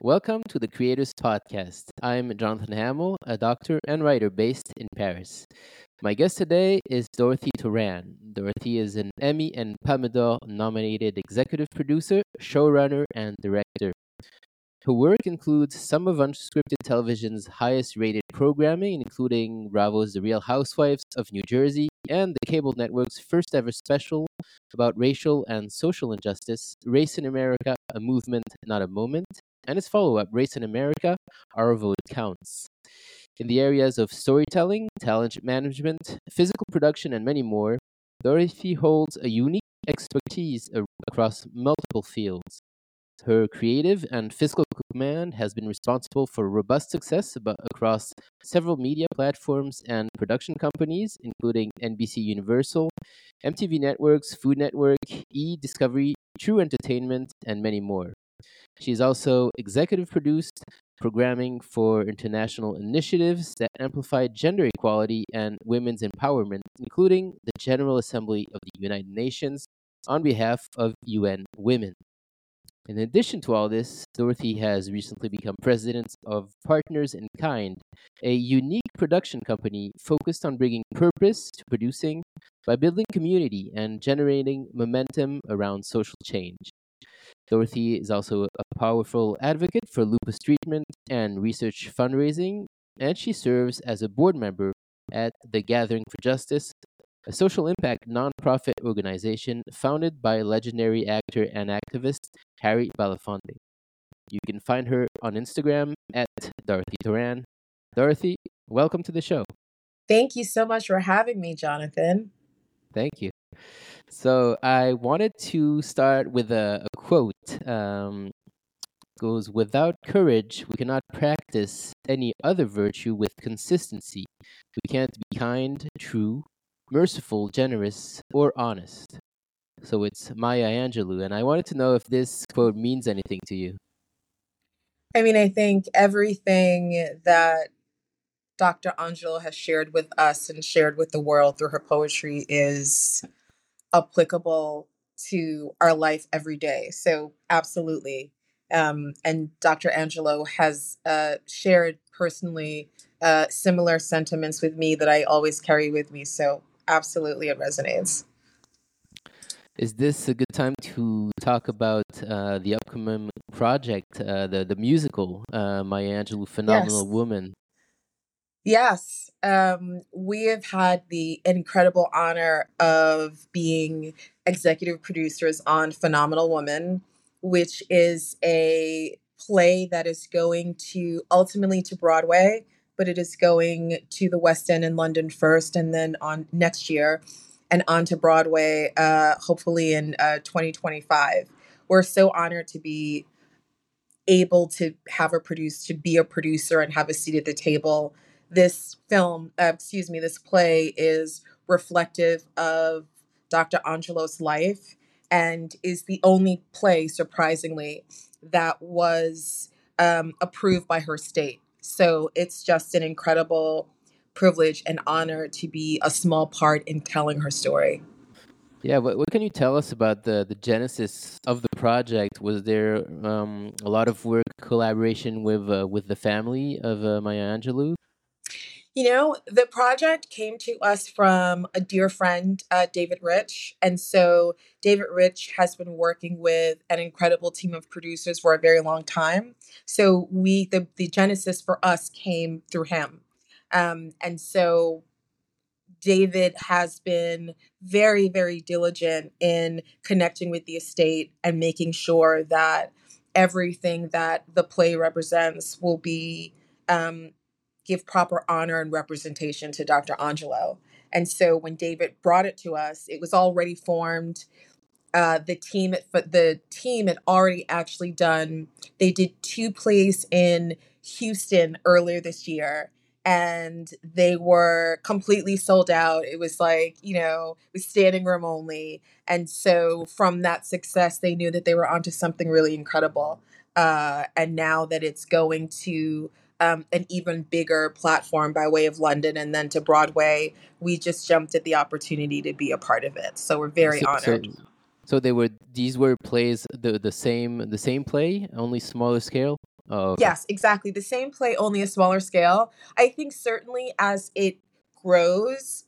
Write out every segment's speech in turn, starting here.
Welcome to the Creators Podcast. I'm Jonathan Hamill, a doctor and writer based in Paris. My guest today is Dorothy Toran. Dorothy is an Emmy and Palme d'Or nominated executive producer, showrunner, and director. Her work includes some of unscripted television's highest rated programming, including Bravo's The Real Housewives of New Jersey and the cable network's first ever special about racial and social injustice, Race in America, a movement, not a moment, and its follow up, Race in America, Our Vote Counts. In the areas of storytelling, talent management, physical production, and many more, Dorothy holds a unique expertise across multiple fields. Her creative and fiscal command has been responsible for robust success across several media platforms and production companies, including NBC Universal, MTV Networks, Food Network, E! Discovery, True Entertainment, and many more. She's also executive produced programming for international initiatives that amplify gender equality and women's empowerment, including the General Assembly of the United Nations on behalf of UN Women. In addition to all this, Dorothy has recently become president of Partners in Kind, a unique production company focused on bringing purpose to producing by building community and generating momentum around social change. Dorothy is also a powerful advocate for lupus treatment and research fundraising, and she serves as a board member at the Gathering for Justice, a social impact nonprofit organization founded by legendary actor and activist Harry Belafonte. You can find her on Instagram at Dorothy Toran. Dorothy, welcome to the show. Thank you so much for having me, Jonathan. Thank you. So I wanted to start with a, a quote. Um, goes without courage we cannot practice any other virtue with consistency we can't be kind true merciful, generous, or honest. So it's Maya Angelou, and I wanted to know if this quote means anything to you. I mean, I think everything that Dr. Angelou has shared with us and shared with the world through her poetry is applicable to our life every day. So, absolutely. Um, and Dr. Angelou has uh, shared personally uh, similar sentiments with me that I always carry with me. So, absolutely it resonates. Is this a good time to talk about uh, the upcoming project, uh, the the musical, uh, Maya Angelou, Phenomenal yes. Woman? Yes, um, we have had the incredible honor of being executive producers on Phenomenal Woman, which is a play that is going to ultimately to Broadway but it is going to the West End in London first, and then on next year, and on to Broadway, uh, hopefully in uh, 2025. We're so honored to be able to have a produce to be a producer and have a seat at the table. This film, uh, excuse me, this play is reflective of Dr. Angelou's life and is the only play, surprisingly, that was um, approved by her state. So it's just an incredible privilege and honor to be a small part in telling her story. Yeah, what, what can you tell us about the, the genesis of the project? Was there um, a lot of work, collaboration with uh, with the family of uh, Maya Angelou? You know, the project came to us from a dear friend, uh, David Rich. And so David Rich has been working with an incredible team of producers for a very long time. So we, the, the genesis for us came through him. Um, and so David has been very, very diligent in connecting with the estate and making sure that everything that the play represents will be um, give proper honor and representation to Dr. Angelou. And so when David brought it to us, it was already formed. Uh, the team at the team had already actually done. They did two plays in Houston earlier this year, and they were completely sold out. It was like you know, it was standing room only. And so from that success, they knew that they were onto something really incredible. Uh, and now that it's going to um, an even bigger platform by way of London and then to Broadway. We just jumped at the opportunity to be a part of it. So we're very so, honored. So, so they were these were plays the the same the same play, only smaller scale? Oh, okay. Yes, exactly. The same play, only a smaller scale. I think certainly as it grows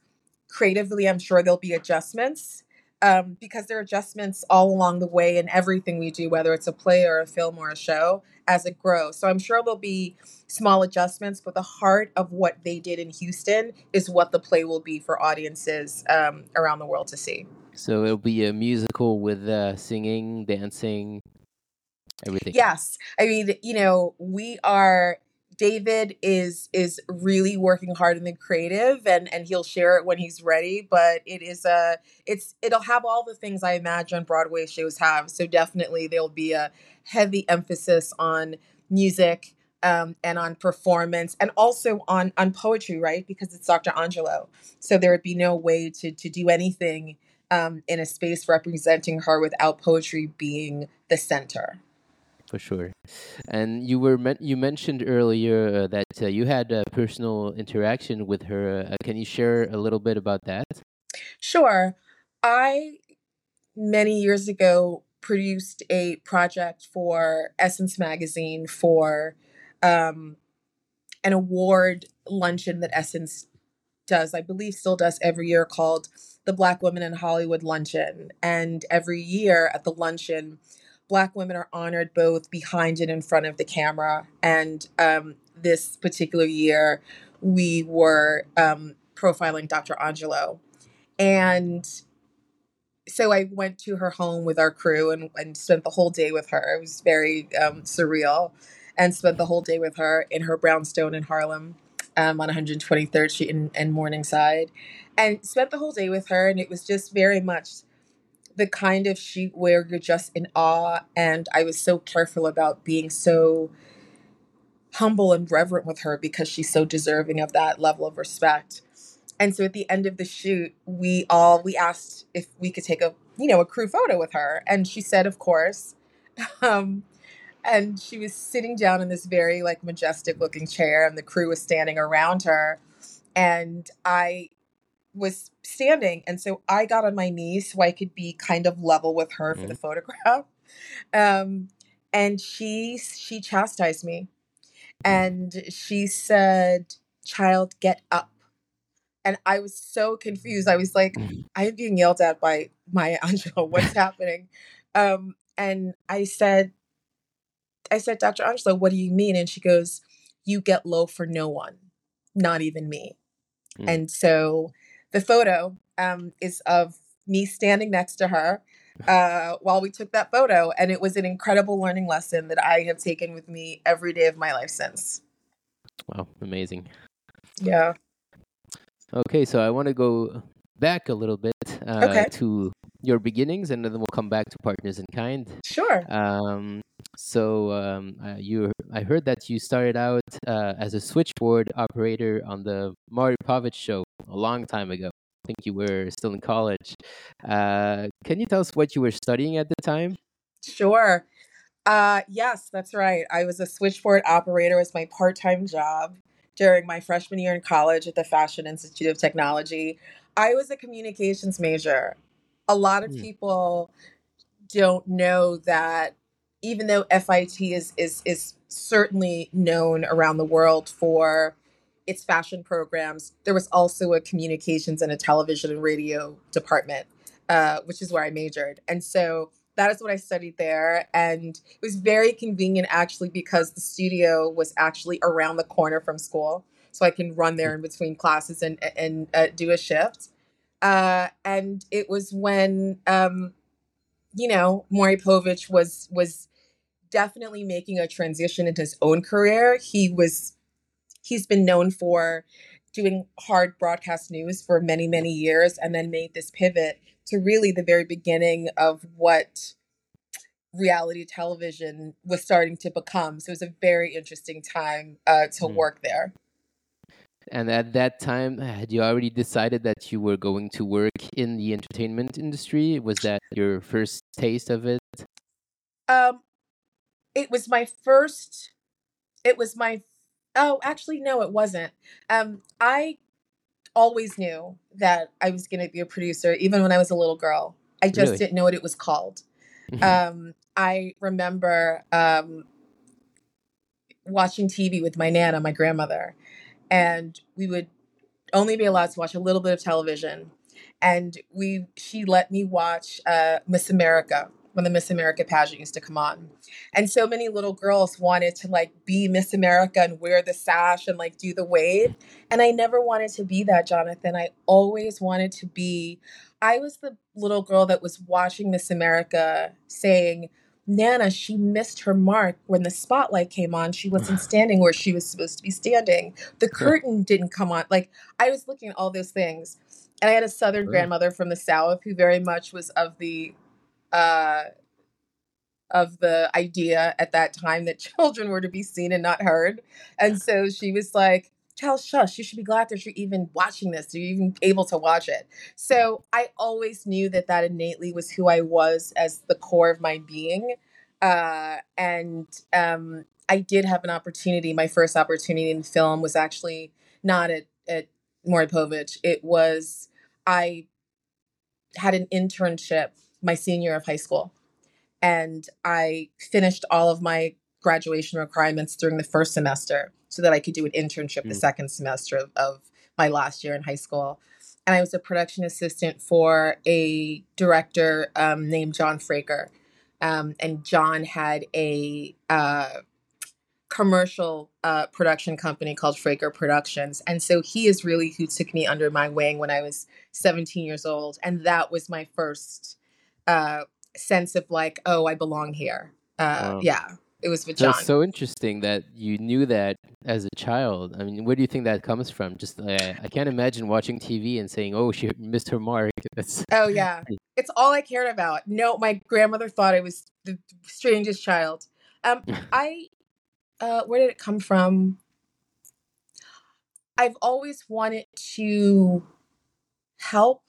creatively, I'm sure there'll be adjustments um, because there are adjustments all along the way in everything we do, whether it's a play or a film or a show, as it grows. So I'm sure there'll be small adjustments, but the heart of what they did in Houston is what the play will be for audiences um, around the world to see. So it'll be a musical with uh, singing, dancing, everything. Yes. I mean, you know, we are David is is really working hard in the creative and and he'll share it when he's ready, but it is a it's it'll have all the things I imagine Broadway shows have. So definitely there'll be a heavy emphasis on music um, and on performance and also on on poetry, right? Because it's Dr. Angelou. So there would be no way to to do anything um, in a space representing her without poetry being the center for sure. And you were men- you mentioned earlier uh, that uh, you had a personal interaction with her. Uh, can you share a little bit about that? Sure. I many years ago produced a project for Essence magazine for um, an award luncheon that Essence does, I believe still does every year called the Black Women in Hollywood Luncheon. And every year at the luncheon, Black women are honored both behind and in front of the camera. And um, this particular year, we were um, profiling Dr. Angelou. And so I went to her home with our crew and, and spent the whole day with her. It was very um, surreal and spent the whole day with her in her brownstone in Harlem um, on 123rd Street in, in Morningside and spent the whole day with her. And it was just very much the kind of shoot where you're just in awe. And I was so careful about being so humble and reverent with her because she's so deserving of that level of respect. And so at the end of the shoot, we all we asked if we could take a you know a crew photo with her, and she said, of course. Um, and she was sitting down in this very like majestic looking chair, and the crew was standing around her. And I was standing and so i got on my knees so i could be kind of level with her for the Mhm. photograph. Um and she she chastised me. And she said child get up. And i was so confused. I was like Mhm. i'm being yelled at by maya angelou. What's happening? Um and i said i said dr angelou what do you mean? And she goes you get low for no one not even me. Mm. and so the photo um, is of me standing next to her uh, while we took that photo. And it was an incredible learning lesson that I have taken with me every day of my life since. Wow, amazing. Yeah. Okay, so I want to go back a little bit uh, Okay. to your beginnings, and then we'll come back to Partners in Kind. Sure. Um, so um, uh, you, I heard that you started out uh, as a switchboard operator on the Maury Povich show a long time ago. I think you were still in college. Uh, can you tell us what you were studying at the time? Sure. Uh, yes, that's right. I was a switchboard operator as my part-time job during my freshman year in college at the Fashion Institute of Technology. I was a communications major. A lot of Hmm. people don't know that even though FIT is is is certainly known around the world for its fashion programs, there was also a communications and a television and radio department, uh, which is where I majored. And so that is what I studied there. And it was very convenient actually because the studio was actually around the corner from school. So I can run there in between classes and and uh, do a shift. Uh, and it was when um, you know, Maury Povich was was definitely making a transition in his own career. He was he's been known for doing hard broadcast news for many many years and then made this pivot to really the very beginning of what reality television was starting to become so it was a very interesting time uh, to Hmm. work there And at that time, had you already decided that you were going to work in the entertainment industry? Was that your first taste of it? um it was my first it was my oh actually no it wasn't um i always knew that i was going to be a producer even when i was a little girl i just Really? didn't know what it was called Mhm. um i remember um watching TV with my nana, my grandmother, and we would only be allowed to watch a little bit of television. And we she let me watch uh, Miss America when the Miss America pageant used to come on. And so many little girls wanted to like be Miss America and wear the sash and like do the wave. And I never wanted to be that, Jonathan. I always wanted to be, I was the little girl that was watching Miss America saying, Nana, she missed her mark when the spotlight came on. She wasn't standing where she was supposed to be standing. The curtain didn't come on. Like I was looking at all those things. And I had a southern grandmother from the South who very much was of the uh, of the idea at that time that children were to be seen and not heard. And so she was like, Child, shush, you should be glad that you're even watching this, you're even able to watch it. So I always knew that that innately was who I was as the core of my being. Uh, and um, I did have an opportunity. My first opportunity in film was actually not at, at Maury Povich. It was, I had an internship my senior year of high school. And I finished all of my graduation requirements during the first semester so that I could do an internship mm. the second semester of, of my last year in high school. And I was a production assistant for a director um, named John Fraker. Um, and John had a uh, commercial uh, production company called Fraker Productions. And so he is really who took me under my wing when I was 17 years old. And that was my first uh, sense of like, oh, I belong here. Uh, wow. Yeah, it was with John. That's so interesting that you knew that as a child. I mean, where do you think that comes from? Just uh, I can't imagine watching TV and saying, "Oh, she missed her mark." That's oh yeah, it's all I cared about. No, my grandmother thought I was the strangest child. Um, I, uh, where did it come from? I've always wanted to help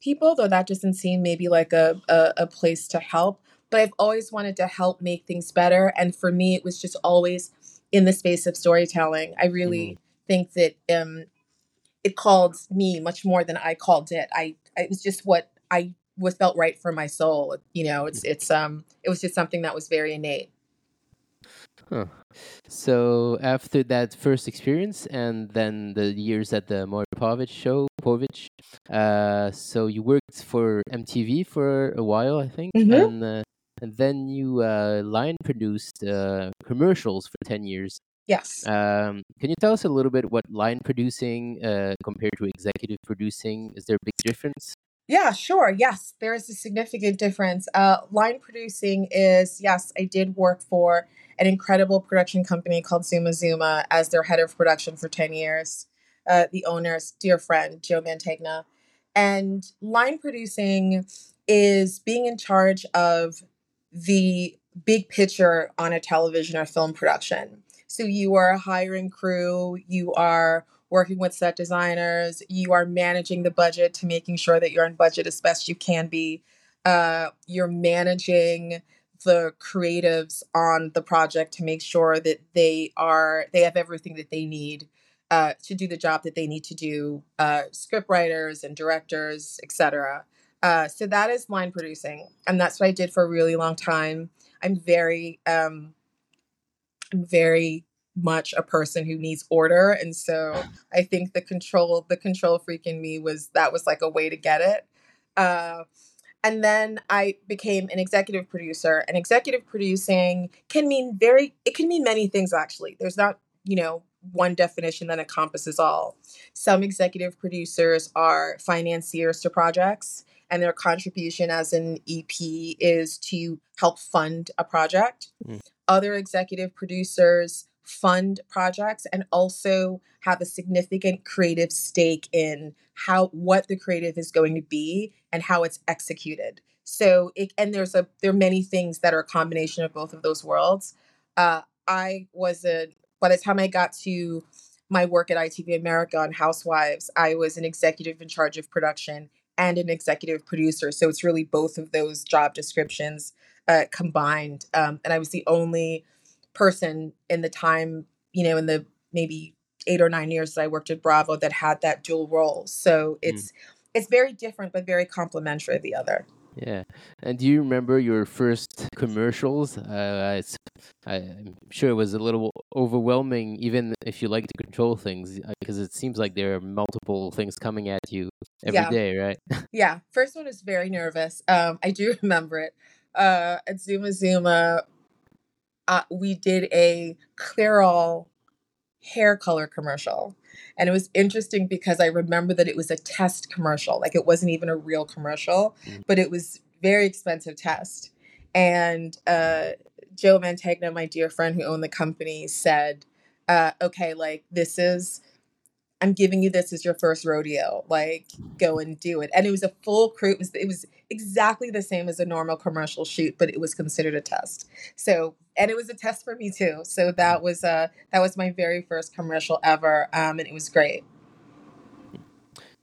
people, though that doesn't seem maybe like a, a, a place to help. But I've always wanted to help make things better. And for me, it was just always in the space of storytelling. I really mm-hmm. think that um, it called me much more than I called it. I it was just what I was felt right for my soul. You know, it's it's um it was just something that was very innate. Huh. So after that first experience, and then the years at the Maury Povich show, Povich, uh, so you worked for MTV for a while, I think, mm-hmm. and uh, and then you uh, line produced uh, commercials for ten years. Yes. Um, can you tell us a little bit what line producing uh, compared to executive producing? Is there a big difference? Yeah, sure. Yes, there is a significant difference. Uh, line producing is yes, I did work for an incredible production company called Zuma Zuma as their head of production for 10 years. Uh, the owner's dear friend, Joe Mantegna. And line producing is being in charge of the big picture on a television or film production. So you are hiring crew, you are working with set designers, you are managing the budget to making sure that you're on budget as best you can be. Uh, you're managing the creatives on the project to make sure that they are they have everything that they need uh, to do the job that they need to do uh, script writers and directors etc uh, so that is line producing and that's what i did for a really long time. I'm very um, i'm very much a person who needs order and so i think the control the control freak in me was that was like a way to get it uh, and then I became an executive producer. And executive producing can mean very, it can mean many things actually. There's not, you know, one definition that encompasses all. Some executive producers are financiers to projects, and their contribution as an EP is to help fund a project. Mm. Other executive producers fund projects and also have a significant creative stake in how what the creative is going to be and how it's executed. So it, and there's a there are many things that are a combination of both of those worlds. Uh, i was a by the time i got to my work at itv america on housewives i was an executive in charge of production and an executive producer. So it's really both of those job descriptions uh, combined. Um, and i was the only person in the time, you know, in the maybe eight or nine years that I worked at Bravo that had that dual role. So mm. it's mm. it's very different but very complementary of the other. Yeah. And do you remember your first commercials? Uh, I, am sure it was a little overwhelming, even if you like to control things, because uh, it seems like there are multiple things coming at you every yeah. day, right? yeah. First one is very nervous. Um, I do remember it. Uh, at Zuma Zuma, uh, we did a Clairol hair color commercial. And it was interesting because I remember that it was a test commercial. Like it wasn't even a real commercial, mm. but it was very expensive test. And uh, Joe Mantegna, my dear friend who owned the company, said, uh, okay, like this is I'm giving you this as your first rodeo. Like, go and do it. And it was a full crew. It was, it was exactly the same as a normal commercial shoot, but it was considered a test. So, and it was a test for me too. So that was uh that was my very first commercial ever, um, and it was great.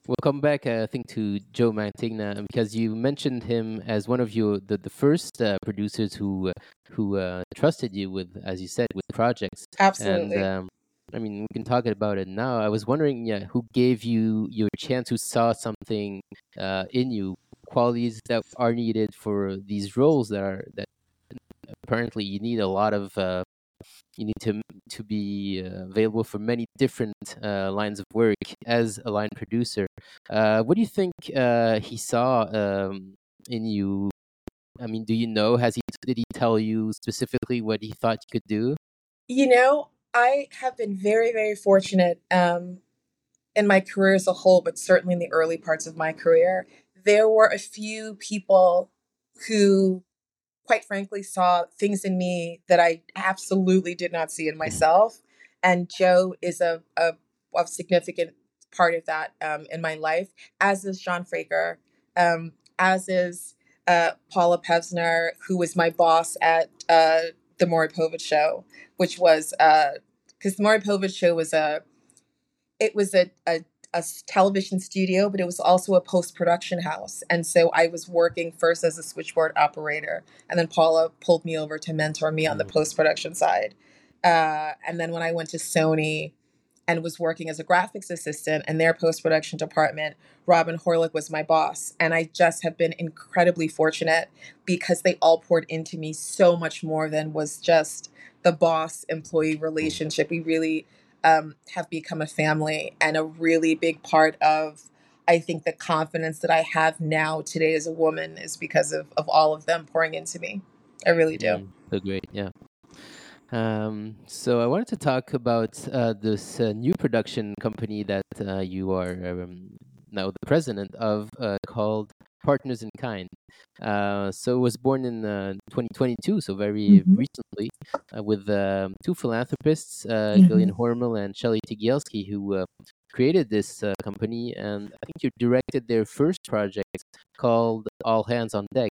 We'll come back, uh, I think, to Joe Mantegna because you mentioned him as one of your the, the first uh, producers who uh, who uh, trusted you with, as you said, with projects. Absolutely. And um, I mean, we can talk about it now. I was wondering, yeah, who gave you your chance, who saw something uh, in you, qualities that are needed for these roles that are that apparently you need a lot of. Uh, you need to to be uh, available for many different uh, lines of work as a line producer. Uh, what do you think uh, he saw um, in you? I mean, do you know? Has he did he tell you specifically what he thought you could do? You know, I have been very, very fortunate um, in my career as a whole, but certainly in the early parts of my career. There were a few people who, quite frankly, saw things in me that I absolutely did not see in mm-hmm. myself. And Joe is a, a, a significant part of that um, in my life, as is John Fraker, um, as is uh, Paula Pevsner, who was my boss at uh, the Maury Povich show, which was uh, because the Maury Povich show was a it was a, a, a television studio, but it was also a post production house. And so I was working first as a switchboard operator, and then Paula pulled me over to mentor me on the mm. post production side. Uh, and then when I went to Sony and was working as a graphics assistant in their post production department, Robin Horlick was my boss. And I just have been incredibly fortunate because they all poured into me so much more than was just the boss employee relationship. We really um, have become a family and a really big part of I think the confidence that I have now today as a woman is because of, of all of them pouring into me. I really do. Mm, so great, yeah. Um, so I wanted to talk about uh, this uh, new production company that uh, you are um, now the president of, uh, called Partners in Kind. Uh, so it was born in uh, 2022, so very mm-hmm. recently, uh, with um, two philanthropists, uh, mm-hmm. Gillian Hormel and Shelly Tygielski, who uh, created this uh, company. And I think you directed their first project called All Hands on Deck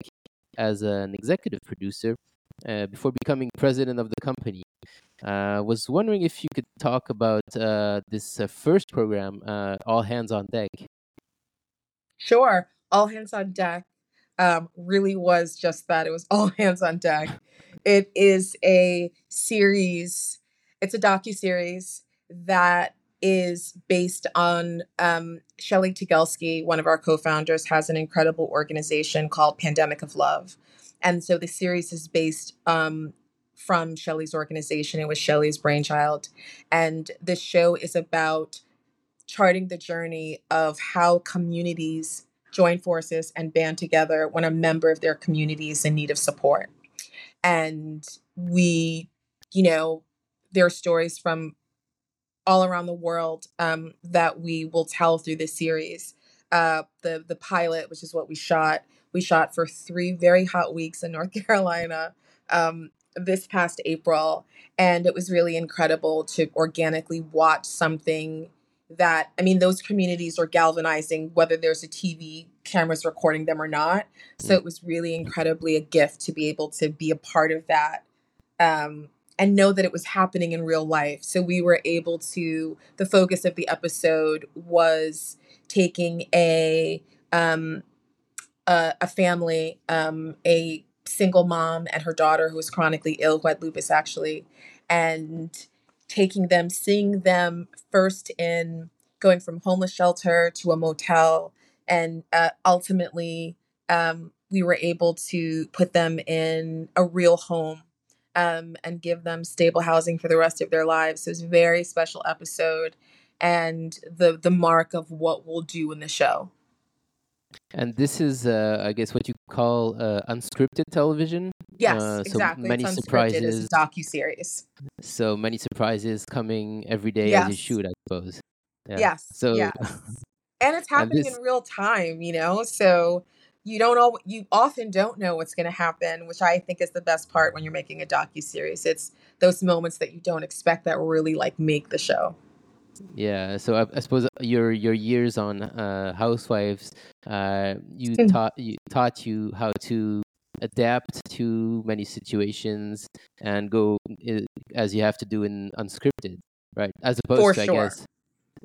as an executive producer Uh, before becoming president of the company. I was wondering if you could talk about uh, this first program, All Hands on Deck. Sure all hands on deck um, really was just that. It was all hands on deck. It is a series. It's a docu series that is based on um, Shelly Tygielski, one of our co-founders, has an incredible organization called Pandemic of Love, and so the series is based um, from Shelly's organization. It was Shelly's brainchild, and the show is about charting the journey of how communities join forces and band together when a member of their community is in need of support. And we, you know, there are stories from all around the world um, that we will tell through this series. Uh, the the pilot, which is what we shot, we shot for three very hot weeks in North Carolina um, this past April, and it was really incredible to organically watch something that I mean those communities are galvanizing whether there's a TV cameras recording them or not. So mm. it was really incredibly a gift to be able to be a part of that um, and know that it was happening in real life. So we were able to the focus of the episode was taking a um, a, a family, um, a single mom and her daughter who was chronically ill, who had lupus actually, and taking them, seeing them first in going from homeless shelter to a motel, and uh, ultimately um, we were able to put them in a real home um, and give them stable housing for the rest of their lives. So it's a very special episode and the the mark of what we'll do in the show. And this is, uh, I guess, what you call uh, unscripted television. Yes, Uh, so exactly. many it's unscripted. surprises. It's docu series. So many surprises coming every day as you shoot, I suppose. Yeah. Yes. So yes. And it's and happening this, in real time, you know. So you don't all you often don't know what's going to happen, which I think is the best part when you're making a docu series. It's those moments that you don't expect that really like make the show. Yeah. So I, I suppose your your years on uh, Housewives, uh, you Mm. taught you taught you how to adapt to many situations and go uh, as you have to do in unscripted, right? As opposed For to, I guess,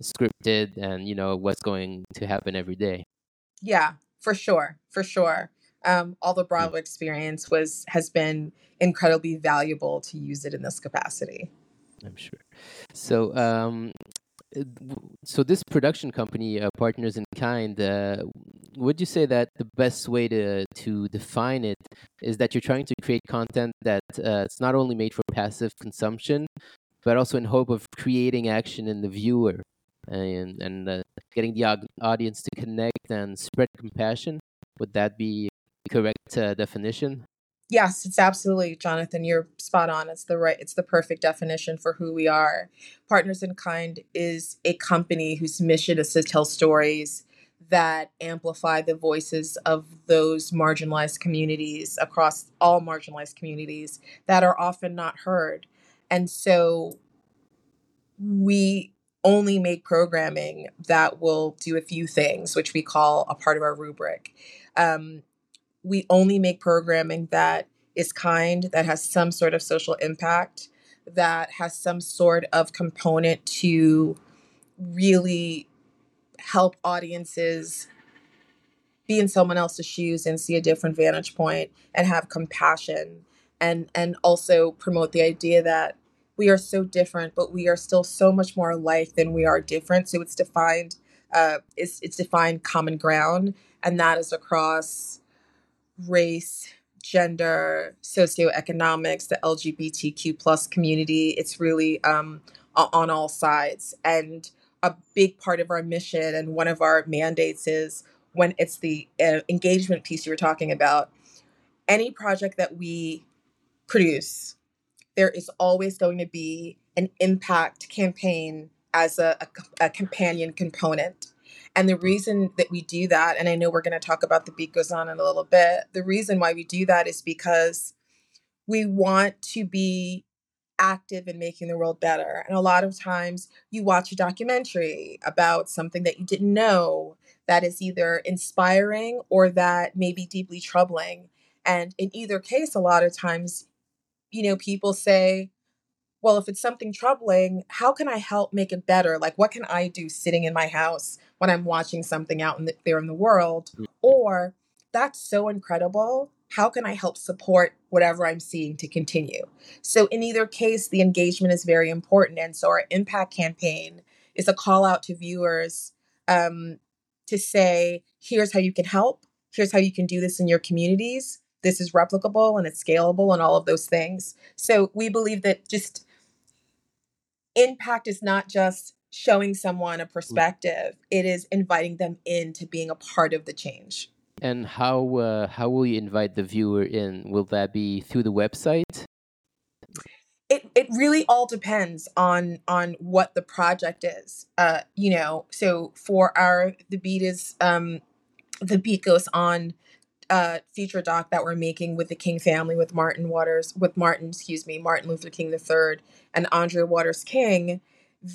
scripted and you know what's going to happen every day. Yeah, for sure, for sure. Um, all the Mm. Bravo experience was has been incredibly valuable to use it in this capacity. I'm sure. So, um, so this production company, uh, Partners in Kind, uh, would you say that the best way to to define it is that you're trying to create content that uh, it's not only made for passive consumption, but also in hope of creating action in the viewer and and uh, getting the audience to connect and spread compassion? Would that be the correct uh, definition? Yes, it's absolutely, Jonathan. You're spot on. It's the right. It's the perfect definition for who we are. Partners in Kind is a company whose mission is to tell stories that amplify the voices of those marginalized communities across all marginalized communities that are often not heard. And so we only make programming that will do a few things, which we call a part of our rubric. Um, we only make programming that is kind, that has some sort of social impact, that has some sort of component to really help audiences be in someone else's shoes and see a different vantage point and have compassion and and also promote the idea that we are so different but we are still so much more alike than we are different. So it's defined uh it's it's defined common ground and that is across race gender socioeconomics the lgbtq plus community it's really um on all sides and a big part of our mission and one of our mandates is when it's the uh, engagement piece you were talking about any project that we produce there is always going to be an impact campaign as a companion component. And the reason that we do that, and I know we're going to talk about the beat goes on in a little bit, the reason why we do that is because we want to be active in making the world better. And a lot of times you watch a documentary about something that you didn't know that is either inspiring or that may be deeply troubling. And in either case, a lot of times, you know, people say, well, if it's something troubling, how can I help make it better? Like, what can I do sitting in my house when I'm watching something out in the, there in the world? Or that's so incredible. How can I help support whatever I'm seeing to continue? So, in either case, the engagement is very important. And so, our impact campaign is a call out to viewers um, to say, here's how you can help. Here's how you can do this in your communities. This is replicable and it's scalable and all of those things. So, we believe that just impact is not just showing someone a perspective, it is inviting them into being a part of the change. And how uh, how will you invite the viewer in? Will that be through the website? it it really all depends on on what the project is uh you know so for our the beat is um the beat goes on uh feature doc that we're making with the king family with martin waters with martin excuse me martin luther king III and andrea waters king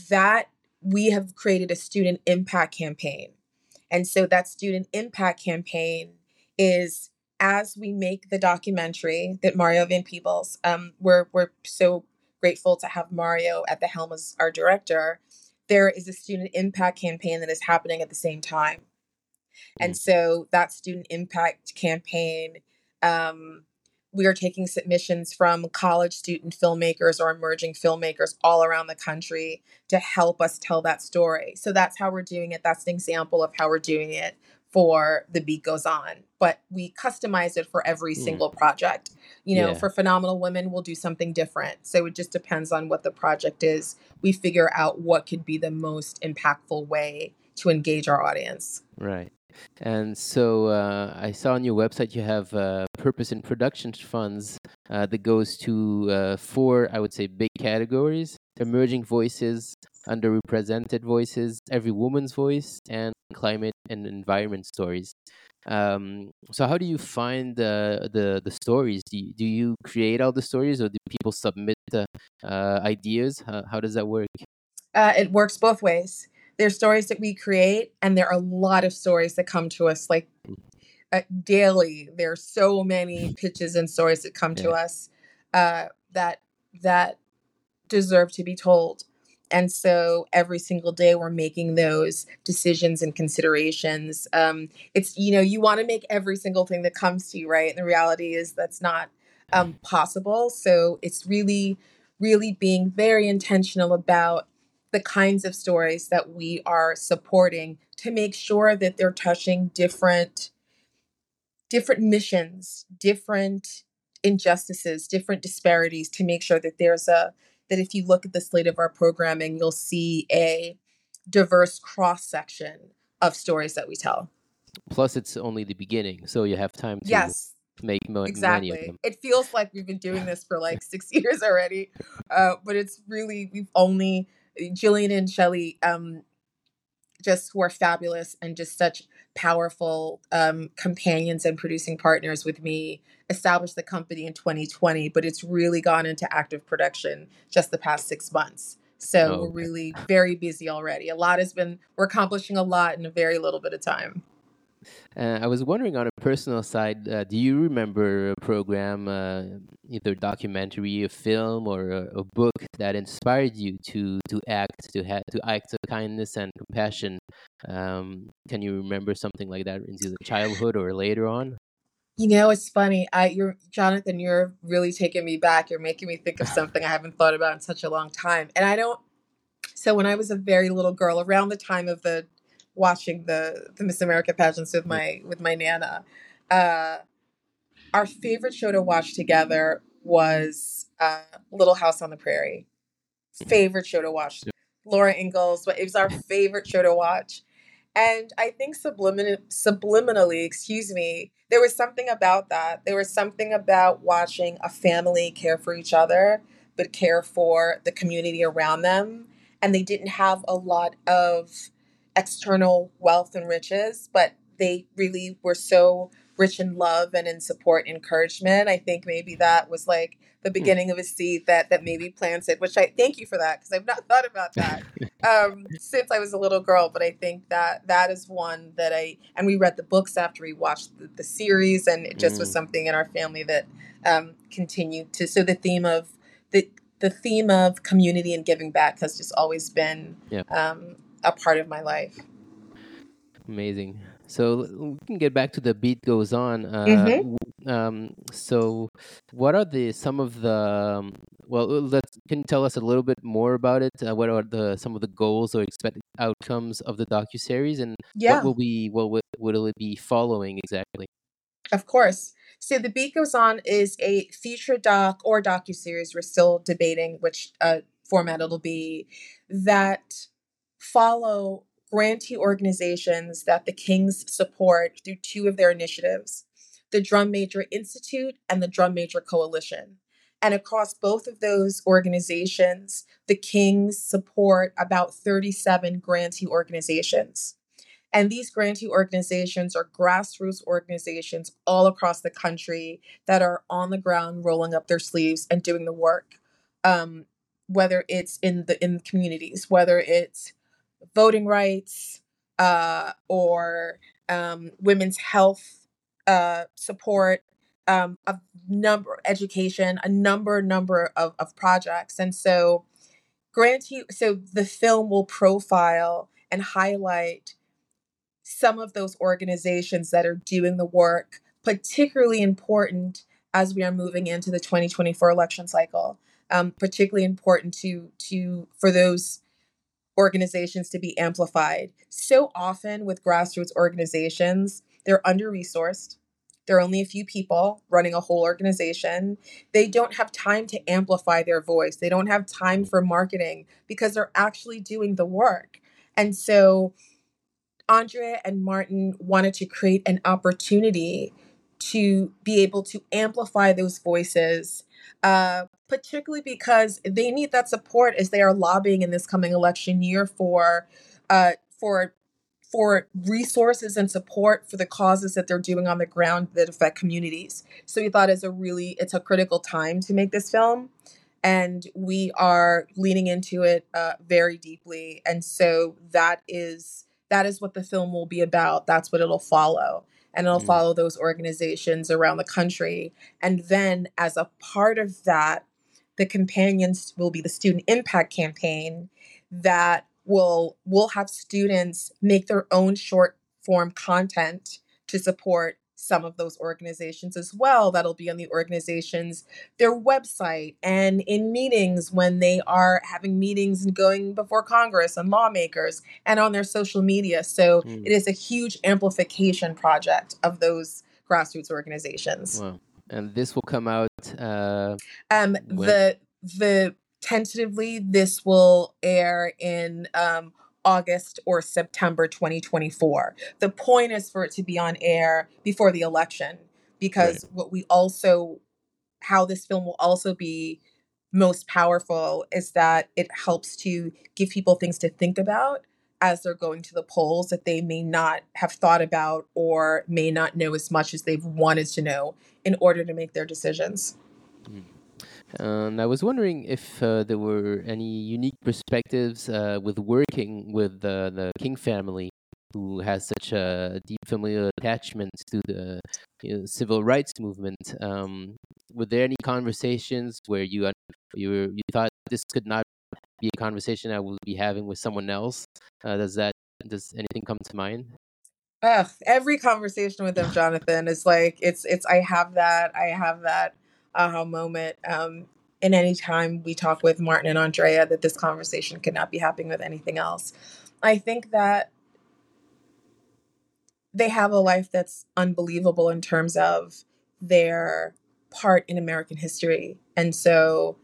that we have created a student impact campaign. And so that student impact campaign is as we make the documentary that Mario Van Peebles, um, we're we're so grateful to have Mario at the helm as our director. There is a student impact campaign that is happening at the same time, and so that student impact campaign, um, we are taking submissions from college student filmmakers or emerging filmmakers all around the country to help us tell that story. So that's how we're doing it. That's an example of how we're doing it for The Beat Goes On, but we customize it for every Mm. single project. You know, Yeah. for Phenomenal Women, we'll do something different. So it just depends on what the project is. We figure out what could be the most impactful way to engage our audience. Right. And so uh, I saw on your website you have uh, purpose and production funds uh, that goes to uh, four, I would say, big categories: emerging voices, underrepresented voices, every woman's voice, and climate and environment stories. Um, so how do you find the the, the stories? Do you, do you create all the stories, or do people submit uh, ideas? How, how does that work? Uh, it works both ways. There's stories that we create, and there are a lot of stories that come to us like uh, daily. There are so many pitches and stories that come to us uh, that that deserve to be told. And so every single day we're making those decisions and considerations. Um, it's you know you want to make every single thing that comes to you right, and the reality is that's not um, possible. So it's really, really being very intentional about the kinds of stories that we are supporting to make sure that they're touching different different missions, different injustices, different disparities to make sure that there's a that if you look at the slate of our programming, you'll see a diverse cross section of stories that we tell. Plus, it's only the beginning, so you have time to Yes, make mo- exactly. them. It feels like we've been doing this for like six years already, uh, but it's really we've only Gillian and Shelly um, just were fabulous and just such powerful um, companions and producing partners with me. Established the company in 2020, but it's really gone into active production just the past six months. So Oh, we're really very busy already. A lot has been we're accomplishing a lot in a very little bit of time. Uh, I was wondering on a personal side, uh, do you remember a program, uh, either documentary, a film, or a, a book that inspired you to to act, to have to act of kindness and compassion? Um, can you remember something like that into the childhood or later on? You know, it's funny. I you're Jonathan, you're really taking me back. You're making me think of something I haven't thought about in such a long time. And I don't so when I was a very little girl, around the time of the watching the the Miss America pageants with my with my nana, uh our favorite show to watch together was uh Little House on the Prairie. Favorite show to watch. Yeah. Laura Ingalls, but it was our favorite show to watch. And I think sublimin- subliminally, excuse me, there was something about that. There was something about watching a family care for each other, but care for the community around them. And they didn't have a lot of external wealth and riches, but they really were so rich in love and in support and encouragement. I think maybe that was like the beginning of a seed that that maybe planted, which I thank you for that because I've not thought about that um, since I was a little girl. But I think that that is one that I and we read the books after we watched the, the series, and it just was Mm. something in our family that um, continued to. So the theme of the the theme of community and giving back has just always been um, a part of my life. Amazing. So we can get back to the beat goes on. Uh, Mhm. um, so what are the some of the um, well? Let's can you tell us a little bit more about it? Uh, what are the some of the goals or expected outcomes of the docu series, and what Yeah. will be what will, will it be following exactly? Of course. So The Beat Goes On is a feature doc or docu series. We're still debating which uh, format it'll be that follow grantee organizations that the Kings support through two of their initiatives, the Drum Major Institute and the Drum Major Coalition. And across both of those organizations, the Kings support about 37 grantee organizations. And these grantee organizations are grassroots organizations all across the country that are on the ground, rolling up their sleeves and doing the work. Um, whether it's in the in communities, whether it's voting rights uh, or um, women's health uh, support, um, a number education, a number number of, of projects, and so grantee. So the film will profile and highlight some of those organizations that are doing the work, particularly important as we are moving into the 2024 election cycle. Um, particularly important to to for those organizations to be amplified. So often with grassroots organizations, they're under resourced. There are only a few people running a whole organization. They don't have time to amplify their voice. They don't have time for marketing because they're actually doing the work. And so Andrea and Martin wanted to create an opportunity to be able to amplify those voices, uh, particularly because they need that support as they are lobbying in this coming election year for uh, for for resources and support for the causes that they're doing on the ground that affect communities. So we thought it's a really it's a critical time to make this film, and we are leaning into it uh, very deeply. And so that is that is what the film will be about. That's what it'll follow. And it'll mm. follow those organizations around the country. And then, as a part of that, the companions will be the student impact campaign that will will have students make their own short form content to support some of those organizations as well. That'll be on the organization's their website and in meetings when they are having meetings and going before Congress and lawmakers and on their social media. So mm. it is a huge amplification project of those grassroots organizations. Wow. And this will come out uh, um when? the the tentatively this will air in um August or September 2024. The point is for it to be on air before the election because right. what we also, how this film will also be most powerful is that it helps to give people things to think about as they're going to the polls that they may not have thought about or may not know as much as they've wanted to know in order to make their decisions. And I was wondering if uh, there were any unique perspectives uh, with working with the King family, who has such a deep familial attachment to the you know, civil rights movement. Um, were there any conversations where you you were, you thought this could not be a conversation I would be having with someone else? Uh, does that does anything come to mind? Ugh, every conversation with them, Jonathan, is like it's it's. I have that. I have that aha moment. Um, and anytime we talk with Martin and Andrea, that this conversation could not be happening with anything else. I think that they have a life that's unbelievable in terms of their part in American history. And so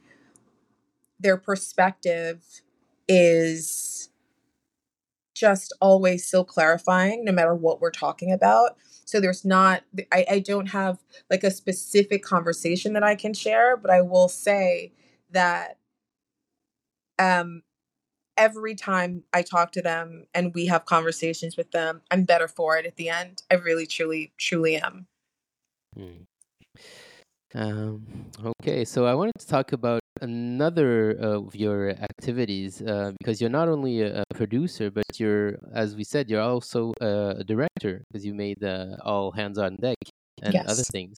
their perspective is just always so clarifying, no matter what we're talking about. So there's not, I, I don't have like a specific conversation that I can share, but I will say that um, every time I talk to them and we have conversations with them, I'm better for it at the end. I really, truly, truly am. Hmm. Um, okay, so I wanted to talk about another of your activities uh, because you're not only a, producer, but you're, as we said, you're also a, director because you made uh, All Hands on Deck and yes. other things.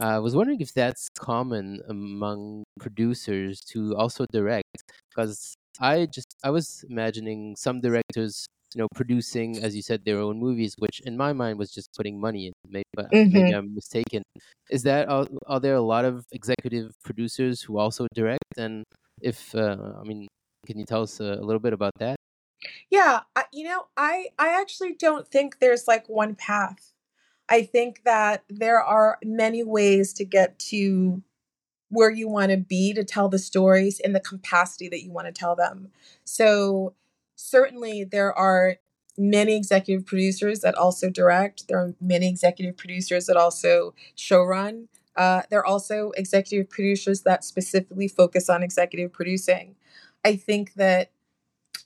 Uh, I was wondering if that's common among producers to also direct because I just I was imagining some directors you know producing as you said their own movies which in my mind was just putting money in maybe, mm-hmm. maybe i'm mistaken. Is that are, are, there a lot of executive producers who also direct? And if uh, i mean can you tell us a, a little bit about that? Yeah I, you know i i actually don't think there's like one path. I think that there are many ways to get to where you want to be to tell the stories in the capacity that you want to tell them. So certainly there are many executive producers that also direct. There are many executive producers that also showrun. Uh, there are also executive producers that specifically focus on executive producing. I think that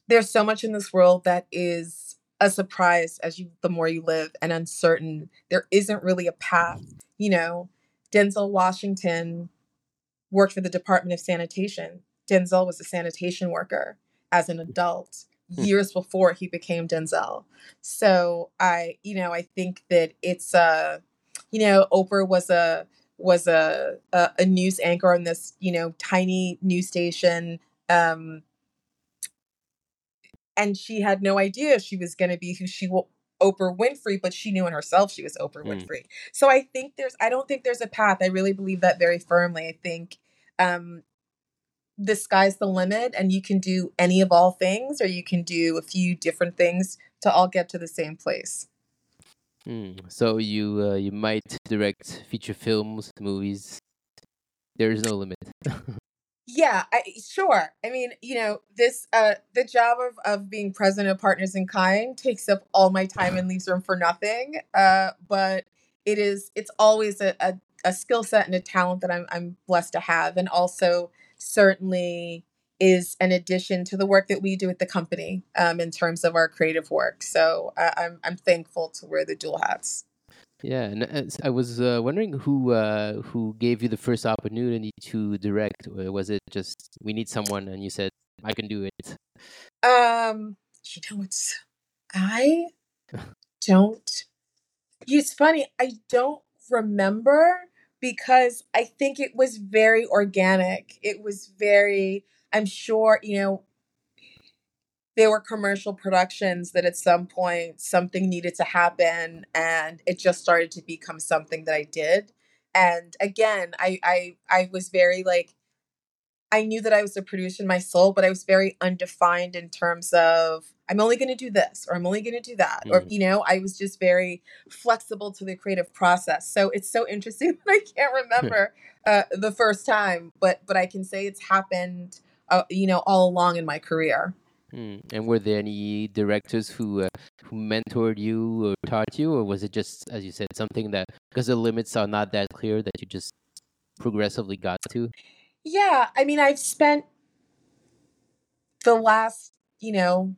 there's so much in this world that is a surprise as you the more you live and uncertain. There isn't really a path. You know, Denzel Washington worked for the Department of Sanitation. Denzel was a sanitation worker as an adult. Years before he became Denzel. So I, you know, I think that it's uh, you know, Oprah was a was a a, a news anchor on this, you know, tiny news station. Um, and she had no idea she was going to be who she will Oprah Winfrey, but she knew in herself she was Oprah mm. Winfrey. So I think there's I don't think there's a path. I really believe that very firmly. I think um the sky's the limit and you can do any of all things or you can do a few different things to all get to the same place. Mm. So you uh, you might direct feature films, movies. There is no limit. yeah, I, sure. I mean, you know, this uh, the job of of being president of Partners in Kind takes up all my time and leaves room for nothing. Uh, but it is it's always a, a, a skill set and a talent that I'm I'm blessed to have, and also certainly is an addition to the work that we do at the company um, in terms of our creative work. So uh, I'm I'm thankful to wear the dual hats. Yeah, and uh, I was uh, wondering who uh, who gave you the first opportunity to direct. Was it just we need someone, and you said I can do it? Um, you know, it's I don't. It's funny. I don't remember because I think it was very organic. It was very I'm sure, you know, there were commercial productions that at some point something needed to happen and it just started to become something that I did. And again, I I I was very like I knew that I was a producer in my soul, but I was very undefined in terms of I'm only going to do this or I'm only going to do that. Mm. Or, you know, I was just very flexible to the creative process. So it's so interesting that I can't remember uh, the first time, but but I can say it's happened uh, you know, all along in my career. Hmm. And were there any directors who uh, who mentored you or taught you, or was it just, as you said, something that because the limits are not that clear that you just progressively got to? Yeah, I mean, I've spent the last, you know,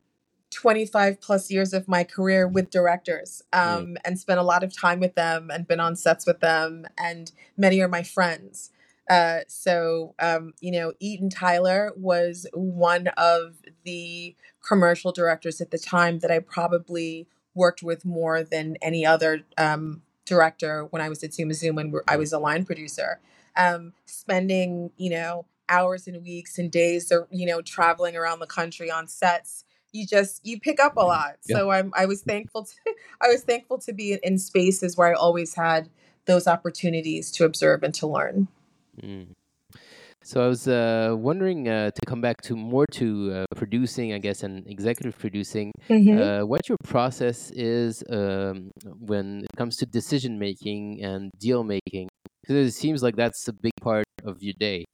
25 plus years of my career with directors um, mm. and spent a lot of time with them and been on sets with them, and many are my friends. Uh, so, um, you know, Eaton Tyler was one of the commercial directors at the time that I probably worked with more than any other um, director when I was at Zuma Zoom when I was a line producer. Um, spending, you know, hours and weeks and days, or you know, traveling around the country on sets. You just you pick up a lot. Yeah. So I'm I was thankful to I was thankful to be in spaces where I always had those opportunities to observe and to learn. Mm. So I was uh, wondering uh, to come back to more to uh, producing, I guess, and executive producing. Mm-hmm. Uh, what your process is um, when it comes to decision making and deal making, because it seems like that's a big part of your day.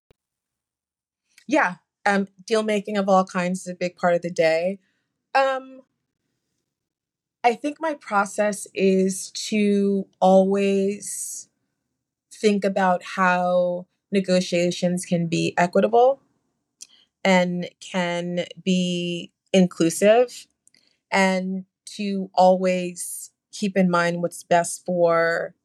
Yeah, um, deal making of all kinds is a big part of the day. Um, I think my process is to always think about how negotiations can be equitable and can be inclusive and to always keep in mind what's best for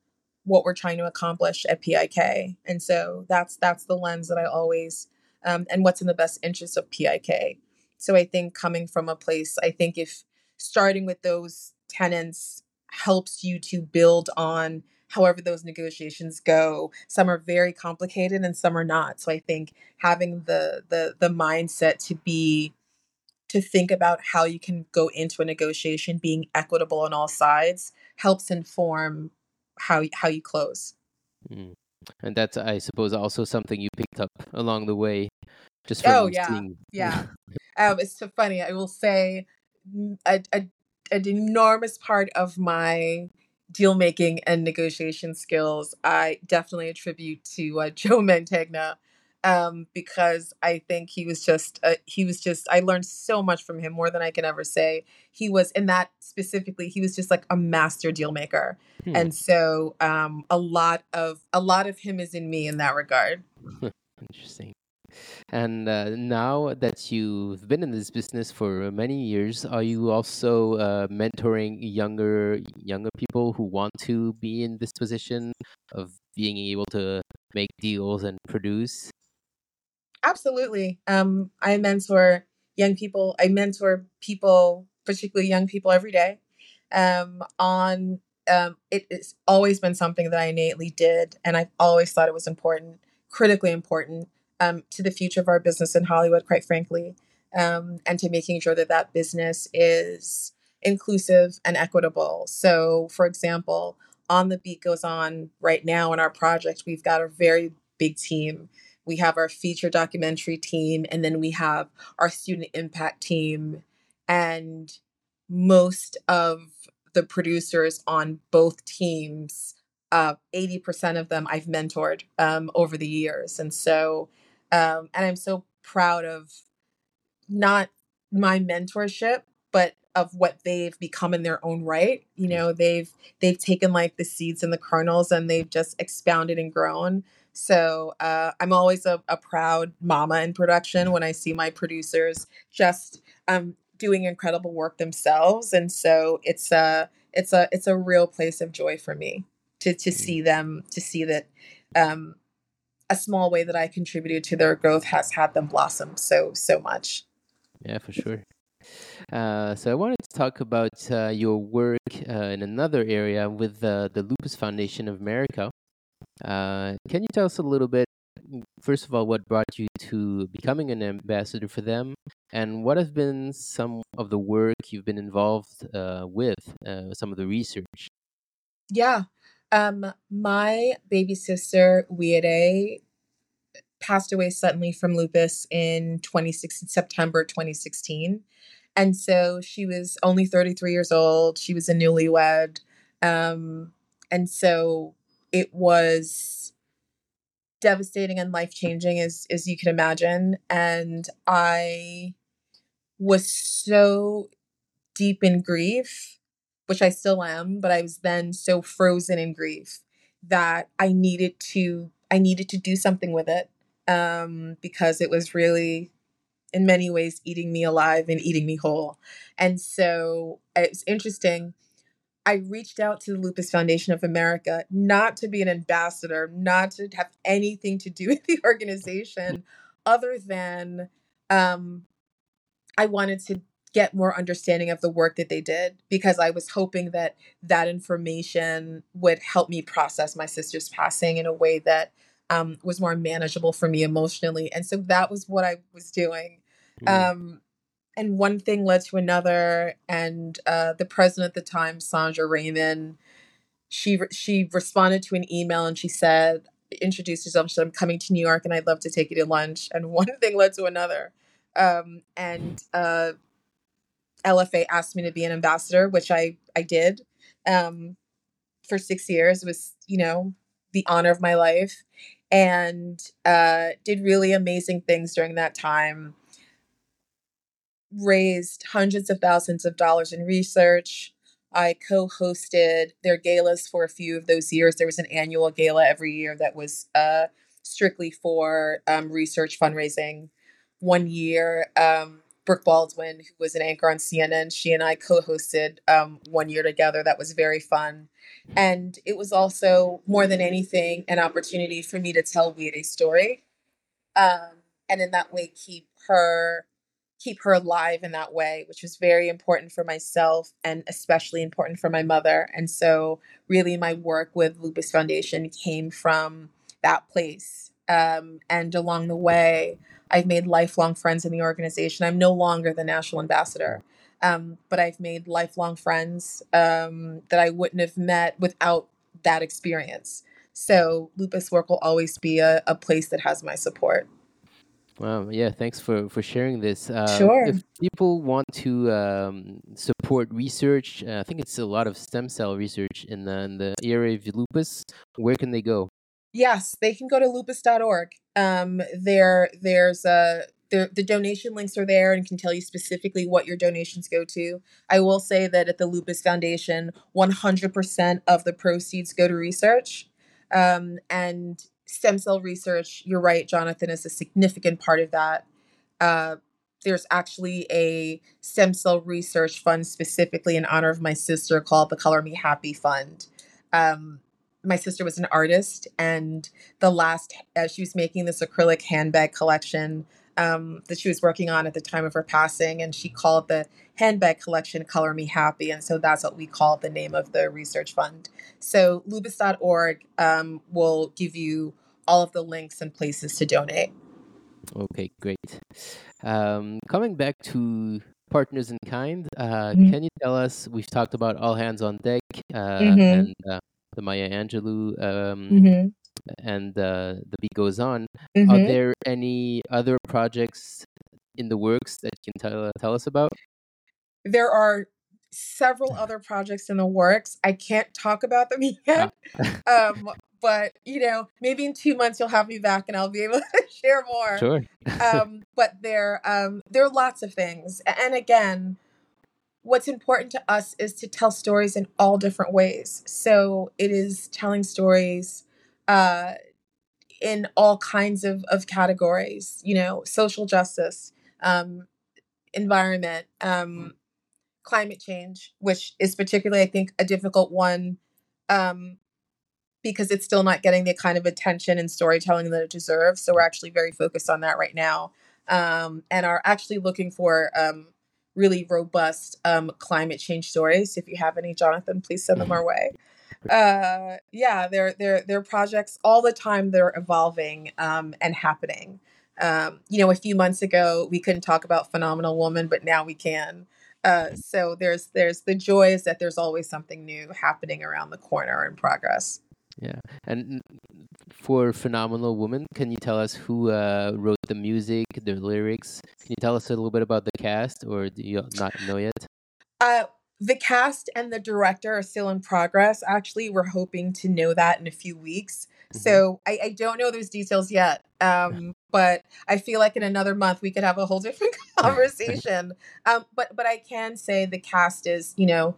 what we're trying to accomplish at PIK. And so that's that's the lens that I always um, and what's in the best interest of PIK. So I think coming from a place, I think if starting with those tenants helps you to build on however those negotiations go some are very complicated and some are not. So i think having the the the mindset to be to think about how you can go into a negotiation being equitable on all sides helps inform how how you close. Mm. and that's i suppose also something you picked up along the way just from oh yeah. seeing... yeah. Um, it's so funny i will say a, a, an enormous part of my deal making and negotiation skills, I definitely attribute to uh, Joe Mantegna um, because I think he was just uh, he was just I learned so much from him more than I can ever say. He was in that specifically he was just like a master deal maker, hmm. and so um, a lot of a lot of him is in me in that regard. Interesting. And uh, now that you've been in this business for many years, are you also uh, mentoring younger younger people who want to be in this position of being able to make deals and produce? Absolutely. Um, I mentor young people. I mentor people, particularly young people, every day. Um, on um, it's always been something that I innately did, and I've always thought it was important, critically important um, to the future of our business in Hollywood, quite frankly, um, and to making sure that that business is inclusive and equitable. So, for example, on the beat goes on right now in our project, we've got a very big team we have our feature documentary team, and then we have our student impact team. And most of the producers on both teams, uh, 80% of them I've mentored um, over the years. And so, um, and I'm so proud of not my mentorship, but of what they've become in their own right. You know, they've they've taken like the seeds and the kernels and they've just expounded and grown. So uh, I'm always a, a proud mama in production when I see my producers just um, doing incredible work themselves, and so it's a it's a it's a real place of joy for me to to mm. see them to see that um, a small way that I contributed to their growth has had them blossom so so much. Yeah, for sure. Uh, so I wanted to talk about uh, your work uh, in another area with the Lupus Foundation of America. Uh, can you tell us a little bit, first of all, what brought you to becoming an ambassador for them, and what have been some of the work you've been involved uh, with, uh, some of the research? Yeah. Um, my baby sister, Wiere, passed away suddenly from lupus in 2016, September 2016. And so she was only 33 years old. She was a newlywed. Um, and so it was devastating and life changing as as you can imagine. And I was so deep in grief, which I still am, but I was then so frozen in grief that I needed to I needed to do something with it um, because it was really in many ways eating me alive and eating me whole. And so it's interesting. I reached out to the Lupus Foundation of America not to be an ambassador, not to have anything to do with the organization, other than um, I wanted to get more understanding of the work that they did because I was hoping that that information would help me process my sister's passing in a way that um, was more manageable for me emotionally. And so that was what I was doing. Mm. Um, and one thing led to another. And uh, the president at the time, Sandra Raymond, she she responded to an email and she said, introduced herself. She said, "I'm coming to New York and I'd love to take you to lunch." And one thing led to another. Um, and uh, LFA asked me to be an ambassador, which I I did um, for six years. It was you know the honor of my life, and uh, did really amazing things during that time raised hundreds of thousands of dollars in research. I co hosted their galas for a few of those years. There was an annual gala every year that was uh, strictly for um, research fundraising. One year, um, Brooke Baldwin, who was an anchor on CNN, she and I co hosted um, one year together. That was very fun. And it was also, more than anything, an opportunity for me to tell Wiere's story. Um, and in that way, keep her keep her alive in that way, which was very important for myself and especially important for my mother. And so, really, my work with Lupus Foundation came from that place. Um, and along the way, I've made lifelong friends in the organization. I'm no longer the national ambassador, um, but I've made lifelong friends um, that I wouldn't have met without that experience. So, Lupus Work will always be a, a place that has my support. Wow. Yeah. Thanks for for sharing this. Uh, Sure. if people want to um, support research, uh, I think it's a lot of stem cell research in the, in the area of lupus. Where can they go? Yes, they can go to lupus.org. Um, there, there's a the, the donation links are there and can tell you specifically what your donations go to. I will say that at the Lupus Foundation, 100% of the proceeds go to research. Um, and stem cell research, you're right, Jonathan, is a significant part of that. Uh, there's actually a stem cell research fund specifically in honor of my sister called the Color Me Happy Fund. Um, my sister was an artist, and the last, uh, she was making this acrylic handbag collection um, that she was working on at the time of her passing, and she called the handbag collection Color Me Happy. And so that's what we call the name of the research fund. So lupus.org um, will give you all of the links and places to donate. Okay, great. Um, coming back to Partners in Kind, uh, Mhm. can you tell us? We've talked about All Hands on Deck uh, Mhm. and uh, the Maya Angelou um, Mhm. and uh, the beat goes on. Are Mhm. there any other projects in the works that you can tell tell us about? There are several other projects in the works. I can't talk about them Ah. yet. Um, but you know, maybe in two months you'll have me back and I'll be able to share more. Sure. Um, but there, um, there are lots of things. And again, what's important to us is to tell stories in all different ways. So it is telling stories uh, in all kinds of, of categories, you know, social justice, um, environment, um, climate change, which is particularly, I think, a difficult one um, because it's still not getting the kind of attention and storytelling that it deserves. So we're actually very focused on that right now um, and are actually looking for um, really robust um, climate change stories. If you have any, Jonathan, please send them our way. Uh, yeah, they're they're they're projects all the time. They're evolving um, and happening. Um, you know, a few months ago we couldn't talk about Phenomenal Woman, but now we can. Uh, so there's there's the joy is that there's always something new happening around the corner in progress. Yeah. And for Phenomenal Woman, can you tell us who uh, wrote the music, the lyrics? Can you tell us a little bit about the cast, or do you not know yet? Uh, the cast and the director are still in progress. Actually, we're hoping to know that in a few weeks. Mhm. So I, I don't know those details yet. Um, but I feel like in another month we could have a whole different conversation. Um, but but I can say the cast is, you know,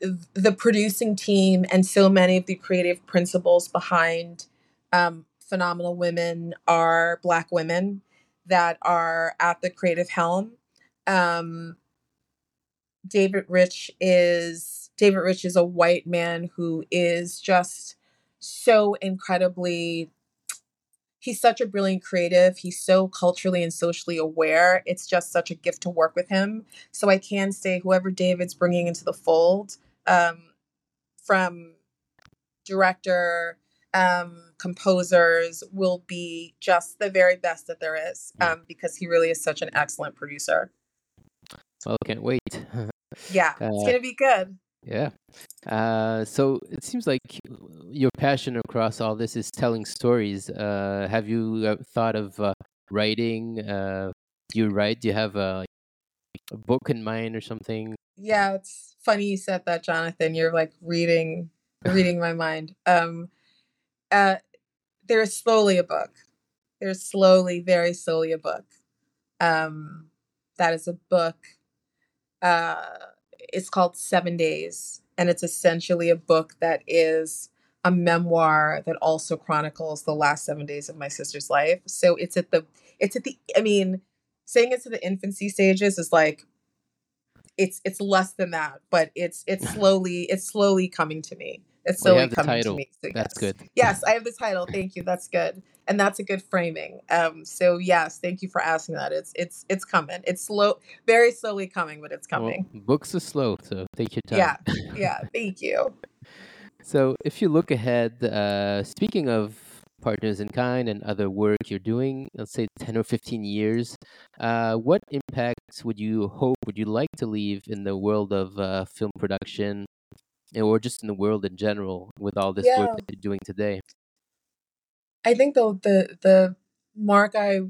the producing team and so many of the creative principles behind um, phenomenal women are black women that are at the creative helm. Um, David Rich is David Rich is a white man who is just so incredibly he's such a brilliant creative. He's so culturally and socially aware. It's just such a gift to work with him. So I can say whoever David's bringing into the fold um, from director um, composers will be just the very best that there is Mm. um, because he really is such an excellent producer. Well, can't wait. Yeah, it's Uh, gonna be good. Yeah. Uh, so it seems like your passion across all this is telling stories. Uh, have you uh, thought of uh, writing? Uh, do you write? Do you have a, a book in mind or something? Yeah, it's funny you said that, Jonathan. You're like reading reading my mind. Um uh there's slowly a book. There's slowly, very slowly a book. Um that is a book. Uh it's called Seven Days, and it's essentially a book that is a memoir that also chronicles the last seven days of my sister's life. So it's at the it's at the I mean, saying it's at the infancy stages is like it's it's less than that, but it's it's slowly it's slowly coming to me. It's Well, the coming title. to me. So That's yes. good. Yes, I have the title. Thank you. That's good. And that's a good framing. Um so yes, thank you for asking that. It's it's it's coming. It's slow very slowly coming, but it's Well, coming. books are slow, so take your time. Yeah. Yeah, thank you. So, if you look ahead, uh, speaking of Partners in Kind and other work you're doing, let's say 10 or 15 years, uh, what impacts would you hope, would you like to leave in the world of uh, film production or just in the world in general with all this work Yeah. that you're doing today? I think the the the mark I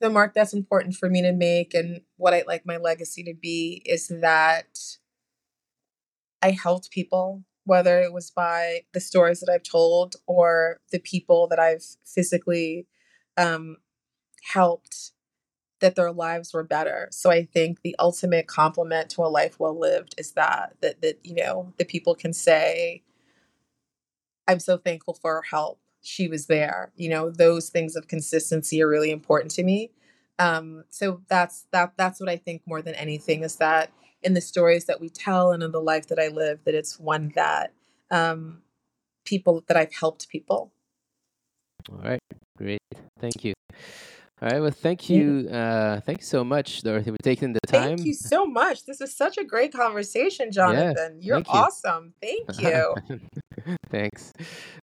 the mark that's important for me to make and what I'd like my legacy to be is that I helped people, whether it was by the stories that I've told or the people that I've physically um, helped, that their lives were better. So I think the ultimate compliment to a life well lived is that that that you know the people can say, "I'm so thankful for her help. She was there." You know, those things of consistency are really important to me. Um, so that's that that's what I think more than anything is that in the stories that we tell and in the life that I live, that it's one that um, people that I've helped people. All right, great. Thank you. All right, well, thank you. Uh, thank you so much, Dorothy, for taking the time. Thank you so much. This is such a great conversation, Yeah, Jonathan. You're thank you. awesome. Thank you. Thanks.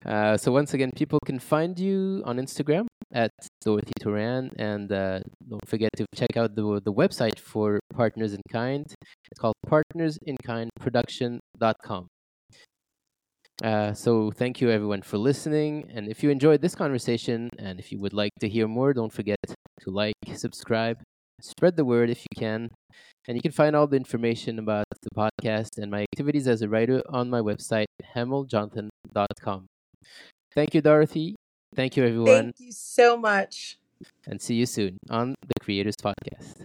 Uh, so once again, people can find you on Instagram at Dorothy Toran, and uh, don't forget to check out the the website for Partners in Kind. It's called partnersinkindproduction.com. Uh, so thank you everyone for listening. And if you enjoyed this conversation and if you would like to hear more, don't forget to like, subscribe, spread the word if you can. And you can find all the information about the podcast and my activities as a writer on my website, hameljonathan.com. Thank you, Dorothy. Thank you, everyone. Thank you so much. And see you soon on the Creators Podcast.